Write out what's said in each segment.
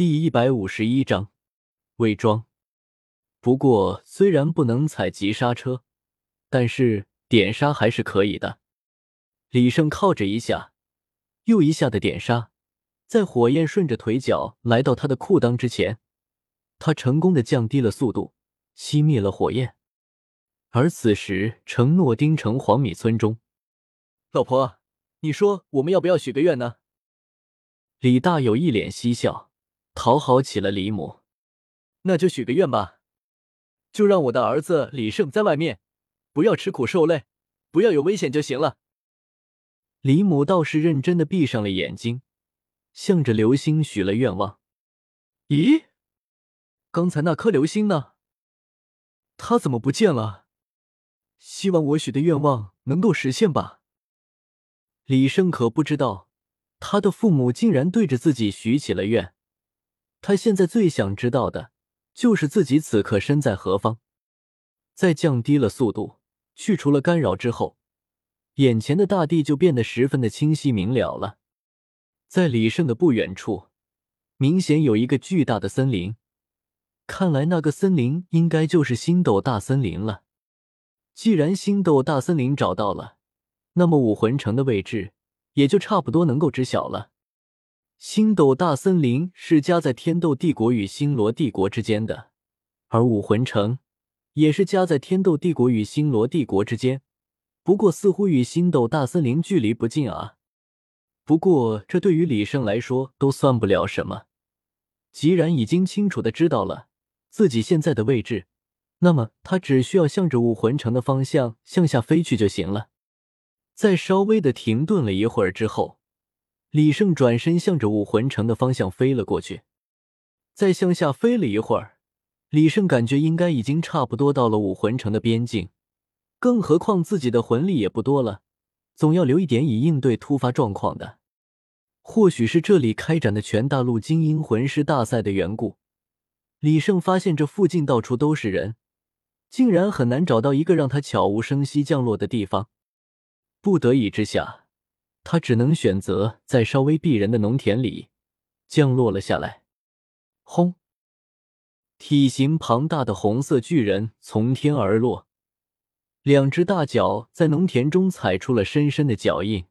第一百五十一章伪装。不过，虽然不能踩急刹车，但是点刹还是可以的。李胜靠着一下又一下的点刹，在火焰顺着腿脚来到他的裤裆之前，他成功的降低了速度，熄灭了火焰。而此时，承诺丁城黄米村中，老婆，你说我们要不要许个愿呢？李大有一脸嬉笑。讨好起了李母，那就许个愿吧，就让我的儿子李胜在外面不要吃苦受累，不要有危险就行了。李母倒是认真的闭上了眼睛，向着流星许了愿望。咦，刚才那颗流星呢？他怎么不见了？希望我许的愿望能够实现吧。李胜可不知道，他的父母竟然对着自己许起了愿。他现在最想知道的，就是自己此刻身在何方。在降低了速度、去除了干扰之后，眼前的大地就变得十分的清晰明了了。在李胜的不远处，明显有一个巨大的森林，看来那个森林应该就是星斗大森林了。既然星斗大森林找到了，那么武魂城的位置也就差不多能够知晓了。星斗大森林是夹在天斗帝国与星罗帝国之间的，而武魂城也是夹在天斗帝国与星罗帝国之间。不过，似乎与星斗大森林距离不近啊。不过，这对于李胜来说都算不了什么。既然已经清楚的知道了自己现在的位置，那么他只需要向着武魂城的方向向下飞去就行了。在稍微的停顿了一会儿之后。李胜转身向着武魂城的方向飞了过去，再向下飞了一会儿，李胜感觉应该已经差不多到了武魂城的边境，更何况自己的魂力也不多了，总要留一点以应对突发状况的。或许是这里开展的全大陆精英魂师大赛的缘故，李胜发现这附近到处都是人，竟然很难找到一个让他悄无声息降落的地方。不得已之下。他只能选择在稍微避人的农田里降落了下来。轰！体型庞大的红色巨人从天而落，两只大脚在农田中踩出了深深的脚印，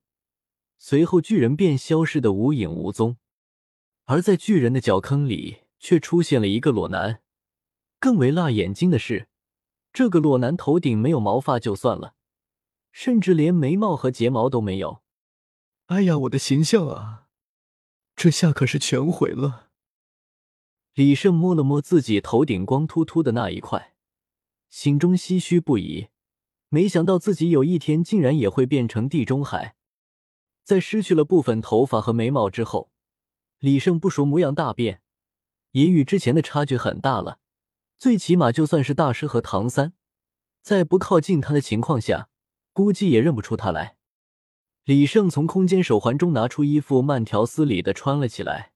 随后巨人便消失的无影无踪。而在巨人的脚坑里，却出现了一个裸男。更为辣眼睛的是，这个裸男头顶没有毛发就算了，甚至连眉毛和睫毛都没有。哎呀，我的形象啊，这下可是全毁了。李胜摸了摸自己头顶光秃秃的那一块，心中唏嘘不已。没想到自己有一天竟然也会变成地中海。在失去了部分头发和眉毛之后，李胜不说模样大变，也与之前的差距很大了。最起码就算是大师和唐三，在不靠近他的情况下，估计也认不出他来。李胜从空间手环中拿出衣服，慢条斯理的穿了起来。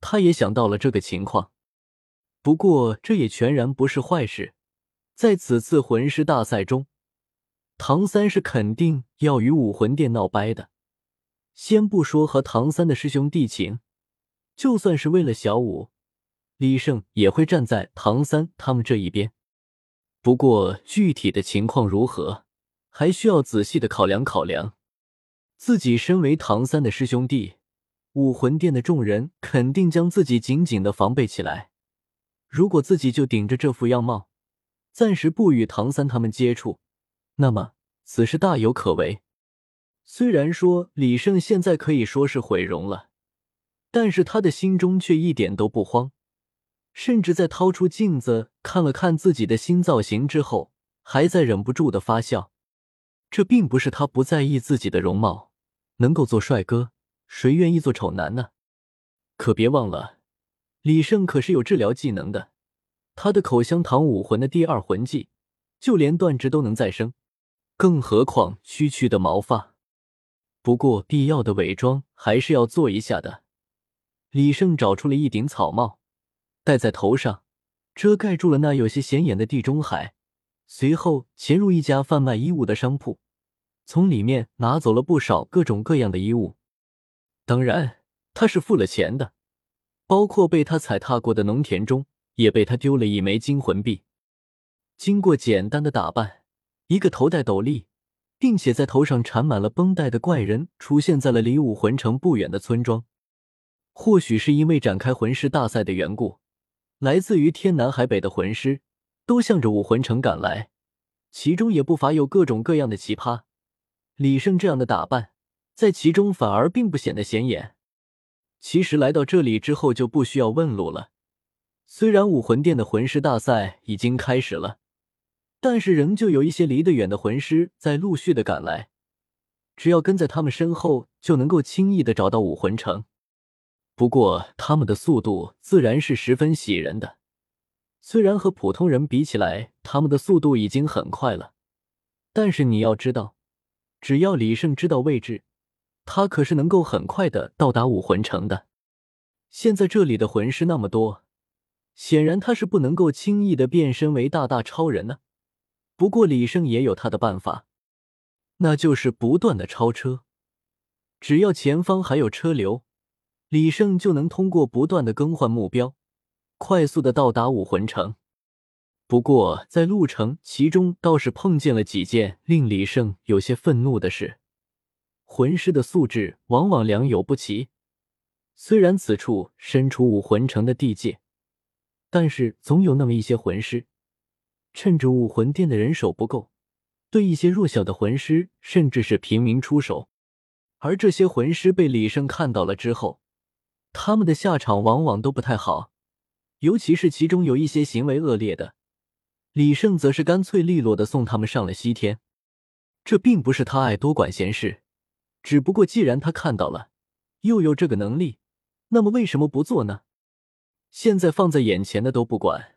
他也想到了这个情况，不过这也全然不是坏事。在此次魂师大赛中，唐三是肯定要与武魂殿闹掰的。先不说和唐三的师兄弟情，就算是为了小五，李胜也会站在唐三他们这一边。不过具体的情况如何，还需要仔细的考量考量。自己身为唐三的师兄弟，武魂殿的众人肯定将自己紧紧的防备起来。如果自己就顶着这副样貌，暂时不与唐三他们接触，那么此事大有可为。虽然说李胜现在可以说是毁容了，但是他的心中却一点都不慌，甚至在掏出镜子看了看自己的新造型之后，还在忍不住的发笑。这并不是他不在意自己的容貌，能够做帅哥，谁愿意做丑男呢？可别忘了，李胜可是有治疗技能的，他的口香糖武魂的第二魂技，就连断肢都能再生，更何况区区的毛发。不过必要的伪装还是要做一下的。李胜找出了一顶草帽，戴在头上，遮盖住了那有些显眼的地中海。随后潜入一家贩卖衣物的商铺，从里面拿走了不少各种各样的衣物。当然，他是付了钱的。包括被他踩踏过的农田中，也被他丢了一枚金魂币。经过简单的打扮，一个头戴斗笠，并且在头上缠满了绷带的怪人出现在了离武魂城不远的村庄。或许是因为展开魂师大赛的缘故，来自于天南海北的魂师都向着武魂城赶来，其中也不乏有各种各样的奇葩。李胜这样的打扮，在其中反而并不显得显眼。其实来到这里之后就不需要问路了。虽然武魂殿的魂师大赛已经开始了，但是仍旧有一些离得远的魂师在陆续的赶来。只要跟在他们身后，就能够轻易的找到武魂城。不过，他们的速度自然是十分喜人的。虽然和普通人比起来，他们的速度已经很快了，但是你要知道，只要李胜知道位置，他可是能够很快的到达武魂城的。现在这里的魂师那么多，显然他是不能够轻易的变身为大大超人呢。不过李胜也有他的办法，那就是不断的超车，只要前方还有车流。李胜就能通过不断的更换目标，快速的到达武魂城。不过在路程其中，倒是碰见了几件令李胜有些愤怒的事。魂师的素质往往良莠不齐，虽然此处身处武魂城的地界，但是总有那么一些魂师，趁着武魂殿的人手不够，对一些弱小的魂师甚至是平民出手。而这些魂师被李胜看到了之后，他们的下场往往都不太好，尤其是其中有一些行为恶劣的，李胜则是干脆利落的送他们上了西天。这并不是他爱多管闲事，只不过既然他看到了，又有这个能力，那么为什么不做呢？现在放在眼前的都不管，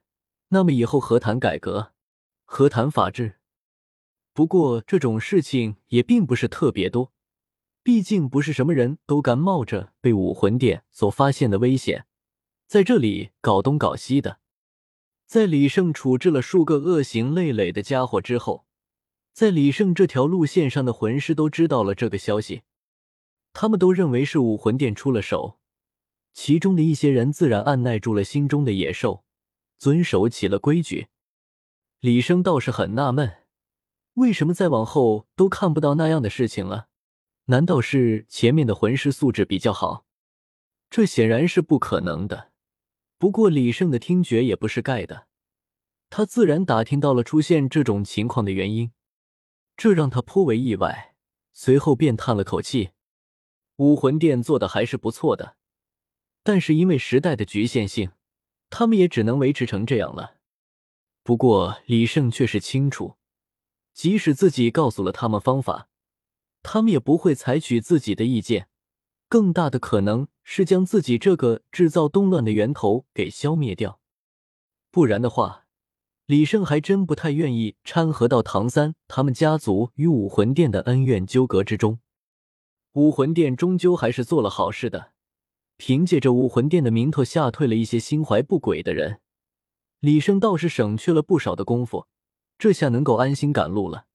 那么以后何谈改革，何谈法治？不过这种事情也并不是特别多。毕竟不是什么人都敢冒着被武魂殿所发现的危险，在这里搞东搞西的。在李胜处置了数个恶行累累的家伙之后，在李胜这条路线上的魂师都知道了这个消息，他们都认为是武魂殿出了手。其中的一些人自然按耐住了心中的野兽，遵守起了规矩。李胜倒是很纳闷，为什么再往后都看不到那样的事情了？难道是前面的魂师素质比较好？这显然是不可能的。不过李胜的听觉也不是盖的，他自然打听到了出现这种情况的原因，这让他颇为意外。随后便叹了口气：“武魂殿做的还是不错的，但是因为时代的局限性，他们也只能维持成这样了。”不过李胜却是清楚，即使自己告诉了他们方法。他们也不会采取自己的意见，更大的可能是将自己这个制造动乱的源头给消灭掉。不然的话，李胜还真不太愿意掺和到唐三他们家族与武魂殿的恩怨纠葛之中。武魂殿终究还是做了好事的，凭借着武魂殿的名头吓退了一些心怀不轨的人。李胜倒是省去了不少的功夫，这下能够安心赶路了。